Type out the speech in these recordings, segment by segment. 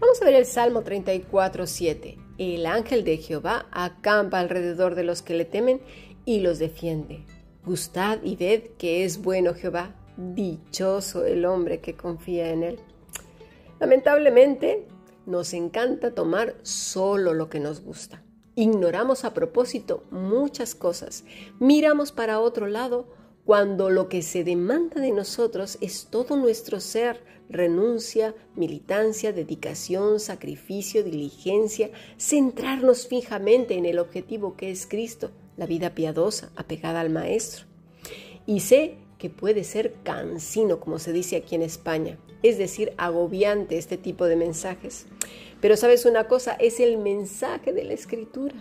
Vamos a ver el Salmo 34, 7. El ángel de Jehová acampa alrededor de los que le temen y los defiende. Gustad y ved que es bueno Jehová, dichoso el hombre que confía en él. Lamentablemente, nos encanta tomar solo lo que nos gusta. Ignoramos a propósito muchas cosas. Miramos para otro lado cuando lo que se demanda de nosotros es todo nuestro ser, renuncia, militancia, dedicación, sacrificio, diligencia, centrarnos fijamente en el objetivo que es Cristo, la vida piadosa, apegada al Maestro. Y sé que puede ser cansino, como se dice aquí en España, es decir, agobiante este tipo de mensajes. Pero sabes una cosa, es el mensaje de la Escritura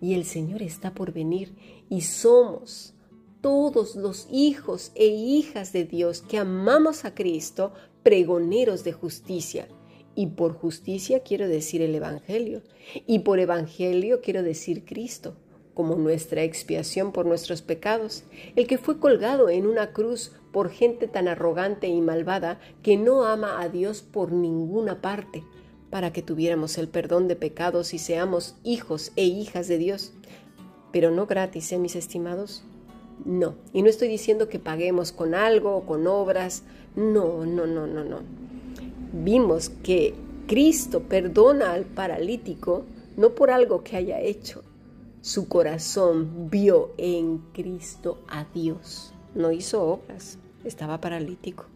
y el Señor está por venir y somos todos los hijos e hijas de Dios que amamos a Cristo, pregoneros de justicia. Y por justicia quiero decir el Evangelio. Y por Evangelio quiero decir Cristo, como nuestra expiación por nuestros pecados, el que fue colgado en una cruz por gente tan arrogante y malvada que no ama a Dios por ninguna parte, para que tuviéramos el perdón de pecados y seamos hijos e hijas de Dios. Pero no gratis, ¿eh, mis estimados? No. Y no estoy diciendo que paguemos con algo o con obras. No, no, no, no, no. Vimos que Cristo perdona al paralítico no por algo que haya hecho. Su corazón vio en Cristo a Dios. No hizo obras. Estaba paralítico.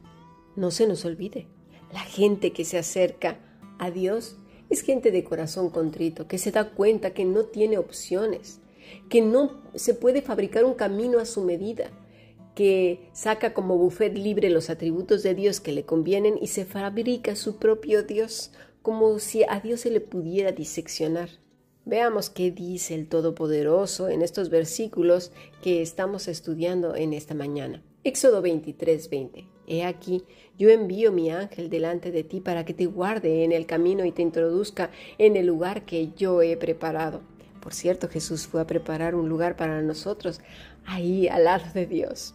No se nos olvide. La gente que se acerca a Dios es gente de corazón contrito, que se da cuenta que no tiene opciones, que no se puede fabricar un camino a su medida, que saca como buffet libre los atributos de Dios que le convienen y se fabrica su propio Dios, como si a Dios se le pudiera diseccionar. Veamos qué dice el Todopoderoso en estos versículos que estamos estudiando en esta mañana. Éxodo 23, 20. He aquí, yo envío mi ángel delante de ti para que te guarde en el camino y te introduzca en el lugar que yo he preparado. Por cierto, Jesús fue a preparar un lugar para nosotros, ahí al lado de Dios.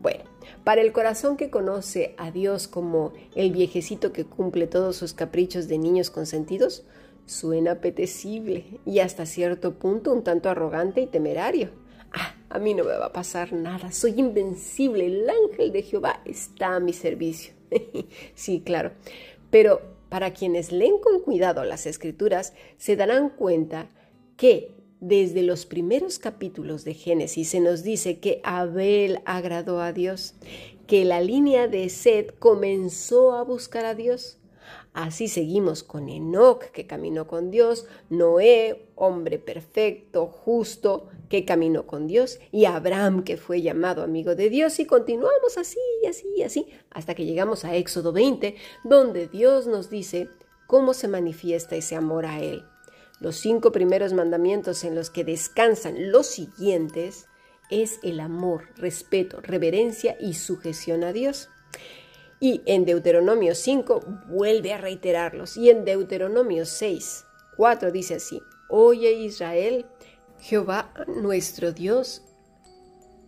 Bueno, para el corazón que conoce a Dios como el viejecito que cumple todos sus caprichos de niños consentidos, suena apetecible y hasta cierto punto un tanto arrogante y temerario. Ah, a mí no me va a pasar nada, soy invencible, el ángel de Jehová está a mi servicio. sí, claro, pero para quienes leen con cuidado las escrituras, se darán cuenta que desde los primeros capítulos de Génesis se nos dice que Abel agradó a Dios, que la línea de Sed comenzó a buscar a Dios. Así seguimos con Enoch, que caminó con Dios, Noé, hombre perfecto, justo, que caminó con Dios, y Abraham, que fue llamado amigo de Dios, y continuamos así, así, así, hasta que llegamos a Éxodo 20, donde Dios nos dice cómo se manifiesta ese amor a Él. Los cinco primeros mandamientos en los que descansan los siguientes es el amor, respeto, reverencia y sujeción a Dios. Y en Deuteronomio 5 vuelve a reiterarlos. Y en Deuteronomio 6, 4 dice así, Oye Israel, Jehová nuestro Dios,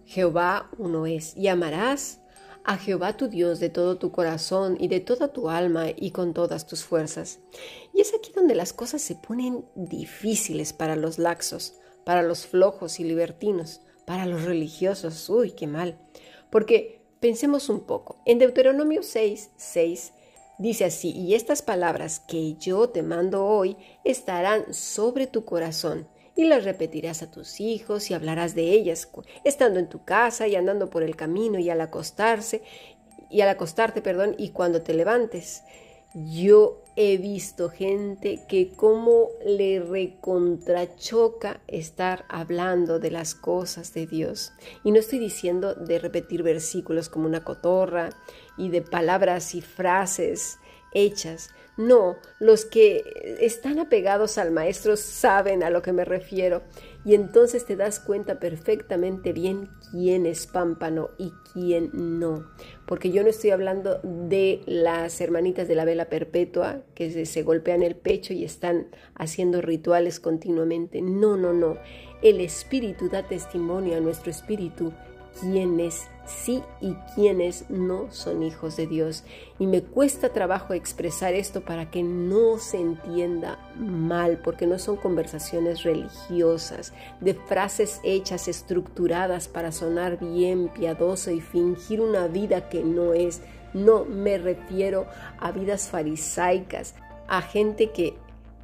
Jehová uno es, y amarás a Jehová tu Dios de todo tu corazón y de toda tu alma y con todas tus fuerzas. Y es aquí donde las cosas se ponen difíciles para los laxos, para los flojos y libertinos, para los religiosos. Uy, qué mal. Porque pensemos un poco. En Deuteronomio 6, 6 dice así, y estas palabras que yo te mando hoy estarán sobre tu corazón y las repetirás a tus hijos y hablarás de ellas estando en tu casa y andando por el camino y al acostarse y al acostarte, perdón, y cuando te levantes. Yo he visto gente que como le recontrachoca estar hablando de las cosas de Dios. Y no estoy diciendo de repetir versículos como una cotorra y de palabras y frases hechas, no, los que están apegados al maestro saben a lo que me refiero y entonces te das cuenta perfectamente bien quién es pámpano y quién no. Porque yo no estoy hablando de las hermanitas de la vela perpetua que se, se golpean el pecho y están haciendo rituales continuamente. No, no, no. El espíritu da testimonio a nuestro espíritu quiénes sí y quiénes no son hijos de Dios. Y me cuesta trabajo expresar esto para que no se entienda mal, porque no son conversaciones religiosas, de frases hechas, estructuradas para sonar bien, piadoso y fingir una vida que no es. No me refiero a vidas farisaicas, a gente que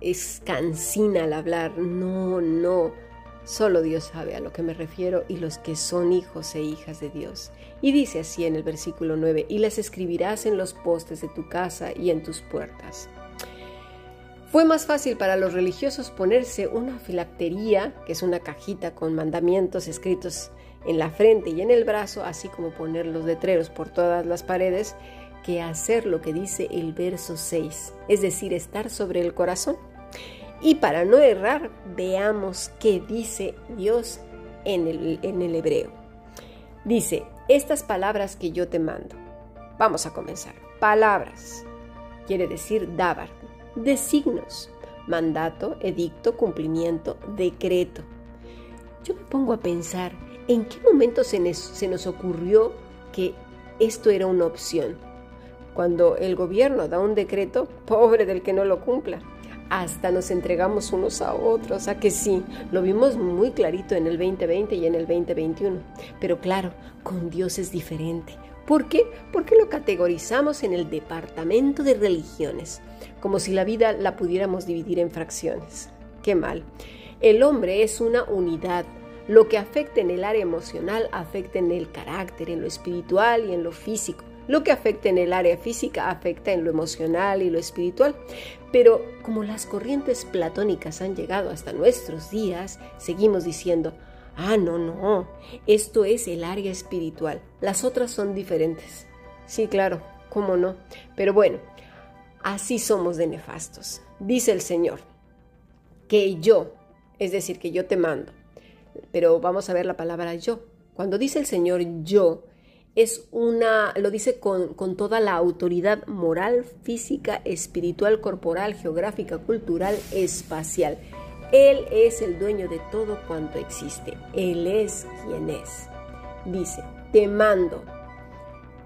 es cansina al hablar. No, no Solo Dios sabe a lo que me refiero y los que son hijos e hijas de Dios. Y dice así en el versículo 9, y las escribirás en los postes de tu casa y en tus puertas. Fue más fácil para los religiosos ponerse una filactería, que es una cajita con mandamientos escritos en la frente y en el brazo, así como poner los letreros por todas las paredes, que hacer lo que dice el verso 6, es decir, estar sobre el corazón. Y para no errar, veamos qué dice Dios en el, en el hebreo. Dice, estas palabras que yo te mando. Vamos a comenzar. Palabras. Quiere decir dabar. Designos. Mandato, edicto, cumplimiento, decreto. Yo me pongo a pensar, ¿en qué momento se se nos ocurrió que esto era una opción? Cuando el gobierno da un decreto, pobre del que no lo cumpla hasta nos entregamos unos a otros, a que sí, lo vimos muy clarito en el 2020 y en el 2021. Pero claro, con Dios es diferente. ¿Por qué? Porque lo categorizamos en el departamento de religiones, como si la vida la pudiéramos dividir en fracciones. Qué mal. El hombre es una unidad. Lo que afecta en el área emocional afecta en el carácter, en lo espiritual y en lo físico. Lo que afecta en el área física afecta en lo emocional y lo espiritual. Pero como las corrientes platónicas han llegado hasta nuestros días, seguimos diciendo, ah, no, no, esto es el área espiritual, las otras son diferentes. Sí, claro, cómo no. Pero bueno, así somos de nefastos. Dice el Señor, que yo, es decir, que yo te mando. Pero vamos a ver la palabra yo. Cuando dice el Señor yo, es una, lo dice con, con, toda la autoridad moral, física, espiritual, corporal, geográfica, cultural, espacial. Él es el dueño de todo cuanto existe. Él es quien es. Dice, te mando,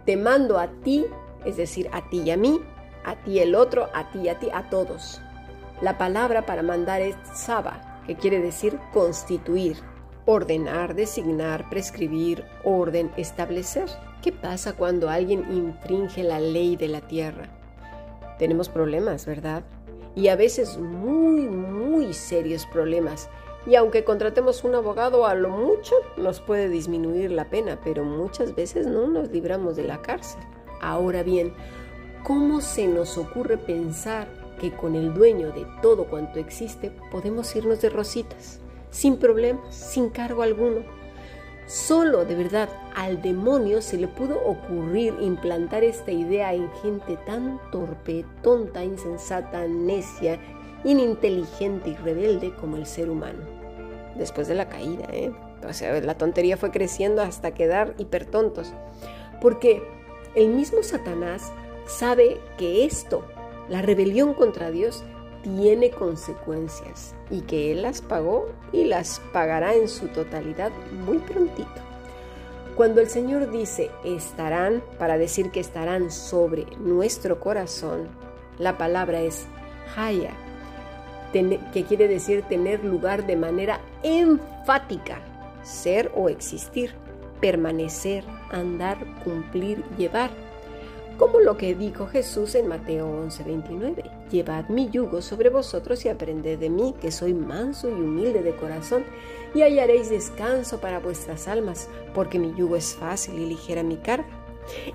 te mando a ti, es decir, a ti y a mí, a ti el otro, a ti y a ti, a todos. La palabra para mandar es saba, que quiere decir constituir, ordenar, designar, prescribir, orden, establecer. ¿Qué pasa cuando alguien infringe la ley de la tierra? Tenemos problemas, ¿verdad? Y a veces muy, muy serios problemas. Y aunque contratemos un abogado a lo mucho, nos puede disminuir la pena, pero muchas veces no nos libramos de la cárcel. Ahora bien, ¿cómo se nos ocurre pensar que con el dueño de todo cuanto existe podemos irnos de rositas? Sin problemas, sin cargo alguno. Solo de verdad al demonio se le pudo ocurrir implantar esta idea en gente tan torpe, tonta, insensata, necia, ininteligente y rebelde como el ser humano. Después de la caída, ¿eh? O sea, la tontería fue creciendo hasta quedar hipertontos. Porque el mismo Satanás sabe que esto, la rebelión contra Dios, tiene consecuencias y que Él las pagó y las pagará en su totalidad muy prontito. Cuando el Señor dice estarán, para decir que estarán sobre nuestro corazón, la palabra es haya, que quiere decir tener lugar de manera enfática, ser o existir, permanecer, andar, cumplir, llevar como lo que dijo Jesús en Mateo 11:29. Llevad mi yugo sobre vosotros y aprended de mí, que soy manso y humilde de corazón, y hallaréis descanso para vuestras almas, porque mi yugo es fácil y ligera mi carga.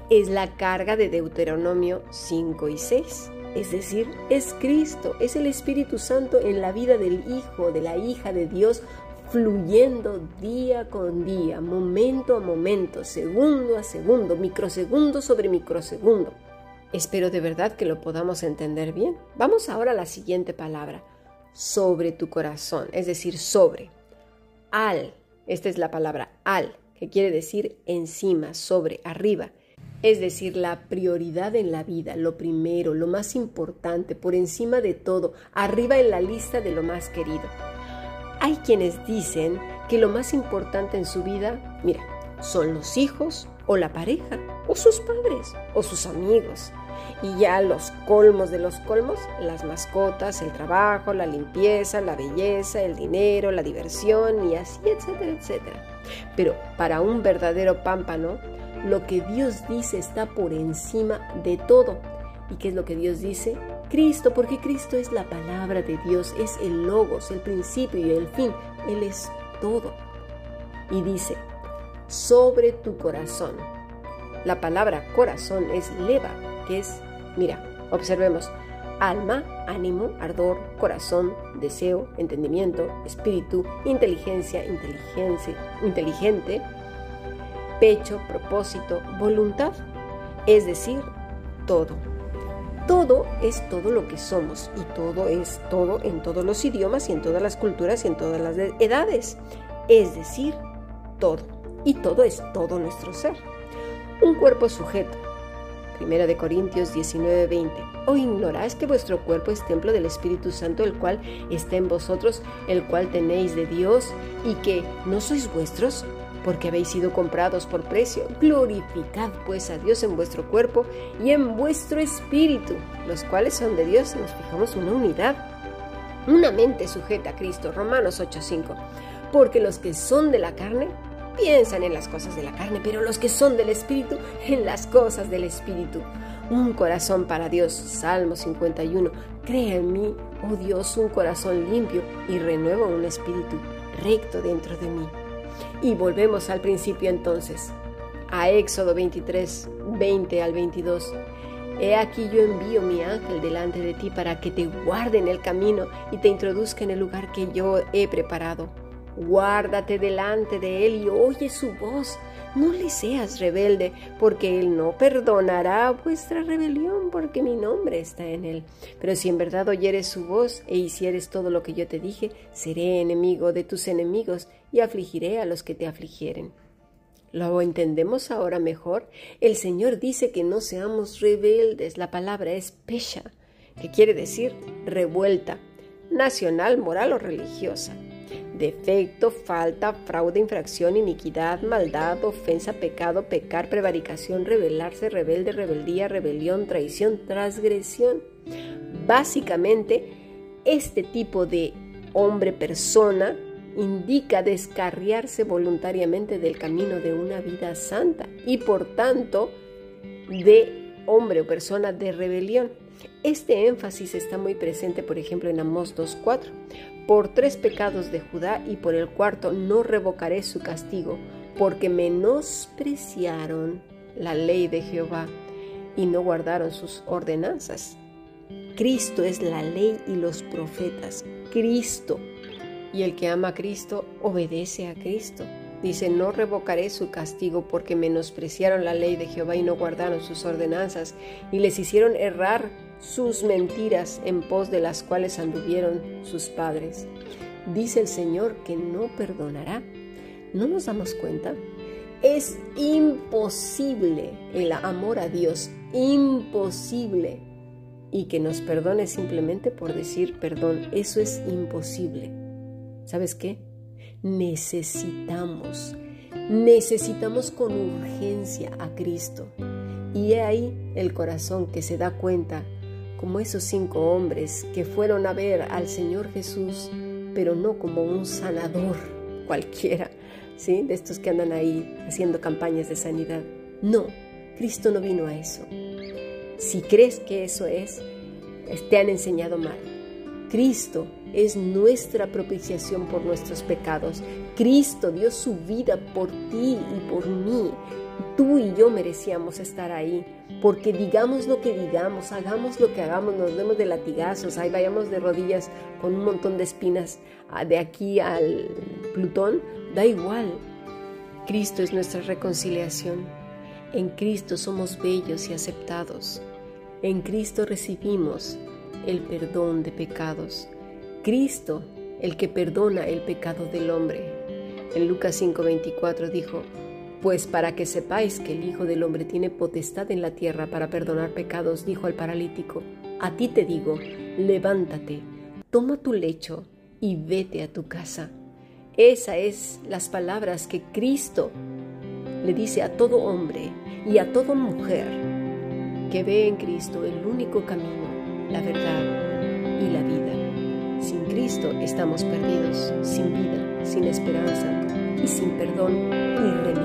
Es la carga de Deuteronomio 5 y 6. Es decir, es Cristo, es el Espíritu Santo en la vida del Hijo, de la hija de Dios, fluyendo día con día, momento a momento, segundo a segundo, microsegundo sobre microsegundo. Espero de verdad que lo podamos entender bien. Vamos ahora a la siguiente palabra, sobre tu corazón, es decir, sobre. Al, esta es la palabra al, que quiere decir encima, sobre, arriba. Es decir, la prioridad en la vida, lo primero, lo más importante, por encima de todo, arriba en la lista de lo más querido. Hay quienes dicen que lo más importante en su vida, mira, son los hijos o la pareja o sus padres o sus amigos. Y ya los colmos de los colmos, las mascotas, el trabajo, la limpieza, la belleza, el dinero, la diversión y así, etcétera, etcétera. Pero para un verdadero pámpano, lo que Dios dice está por encima de todo. ¿Y qué es lo que Dios dice? Cristo, porque Cristo es la palabra de Dios, es el logos, el principio y el fin. Él es todo. Y dice, sobre tu corazón. La palabra corazón es leva, que es, mira, observemos, alma, ánimo, ardor, corazón, deseo, entendimiento, espíritu, inteligencia, inteligencia, inteligente, pecho, propósito, voluntad, es decir, todo. Todo es todo lo que somos y todo es todo en todos los idiomas y en todas las culturas y en todas las edades, es decir, todo. Y todo es todo nuestro ser. Un cuerpo sujeto. Primera de Corintios 19:20. ¿O ignoráis que vuestro cuerpo es templo del Espíritu Santo, el cual está en vosotros, el cual tenéis de Dios, y que no sois vuestros? Porque habéis sido comprados por precio. Glorificad pues a Dios en vuestro cuerpo y en vuestro espíritu, los cuales son de Dios. Nos fijamos una unidad, una mente sujeta a Cristo. Romanos 8:5. Porque los que son de la carne piensan en las cosas de la carne, pero los que son del espíritu en las cosas del espíritu. Un corazón para Dios. Salmo 51. Crea en mí, oh Dios, un corazón limpio y renueva un espíritu recto dentro de mí. Y volvemos al principio entonces, a Éxodo 23, 20 al 22. He aquí yo envío mi ángel delante de ti para que te guarde en el camino y te introduzca en el lugar que yo he preparado. Guárdate delante de él y oye su voz. No le seas rebelde, porque él no perdonará vuestra rebelión, porque mi nombre está en él. Pero si en verdad oyeres su voz e hicieres todo lo que yo te dije, seré enemigo de tus enemigos y afligiré a los que te afligieren. ¿Lo entendemos ahora mejor? El Señor dice que no seamos rebeldes. La palabra es pesha, que quiere decir revuelta, nacional, moral o religiosa defecto, falta, fraude, infracción, iniquidad, maldad, ofensa, pecado, pecar, prevaricación, rebelarse, rebelde, rebeldía, rebelión, traición, transgresión. Básicamente, este tipo de hombre-persona indica descarriarse voluntariamente del camino de una vida santa y por tanto de hombre o persona de rebelión. Este énfasis está muy presente, por ejemplo, en Amós 2.4 por tres pecados de Judá y por el cuarto no revocaré su castigo, porque menospreciaron la ley de Jehová y no guardaron sus ordenanzas. Cristo es la ley y los profetas. Cristo. Y el que ama a Cristo obedece a Cristo. Dice, no revocaré su castigo porque menospreciaron la ley de Jehová y no guardaron sus ordenanzas y les hicieron errar sus mentiras en pos de las cuales anduvieron sus padres. Dice el Señor que no perdonará. ¿No nos damos cuenta? Es imposible el amor a Dios, imposible. Y que nos perdone simplemente por decir perdón, eso es imposible. ¿Sabes qué? Necesitamos, necesitamos con urgencia a Cristo. Y he ahí el corazón que se da cuenta como esos cinco hombres que fueron a ver al Señor Jesús, pero no como un sanador cualquiera, ¿sí? De estos que andan ahí haciendo campañas de sanidad. No, Cristo no vino a eso. Si crees que eso es, te han enseñado mal. Cristo es nuestra propiciación por nuestros pecados. Cristo dio su vida por ti y por mí. Tú y yo merecíamos estar ahí, porque digamos lo que digamos, hagamos lo que hagamos, nos demos de latigazos, ahí vayamos de rodillas con un montón de espinas ah, de aquí al Plutón, da igual. Cristo es nuestra reconciliación. En Cristo somos bellos y aceptados. En Cristo recibimos el perdón de pecados. Cristo, el que perdona el pecado del hombre. En Lucas 5:24 dijo, pues para que sepáis que el Hijo del Hombre tiene potestad en la tierra para perdonar pecados, dijo al paralítico, a ti te digo, levántate, toma tu lecho y vete a tu casa. Esas es las palabras que Cristo le dice a todo hombre y a toda mujer que ve en Cristo el único camino, la verdad y la vida. Sin Cristo estamos perdidos, sin vida, sin esperanza y sin perdón irremediablemente.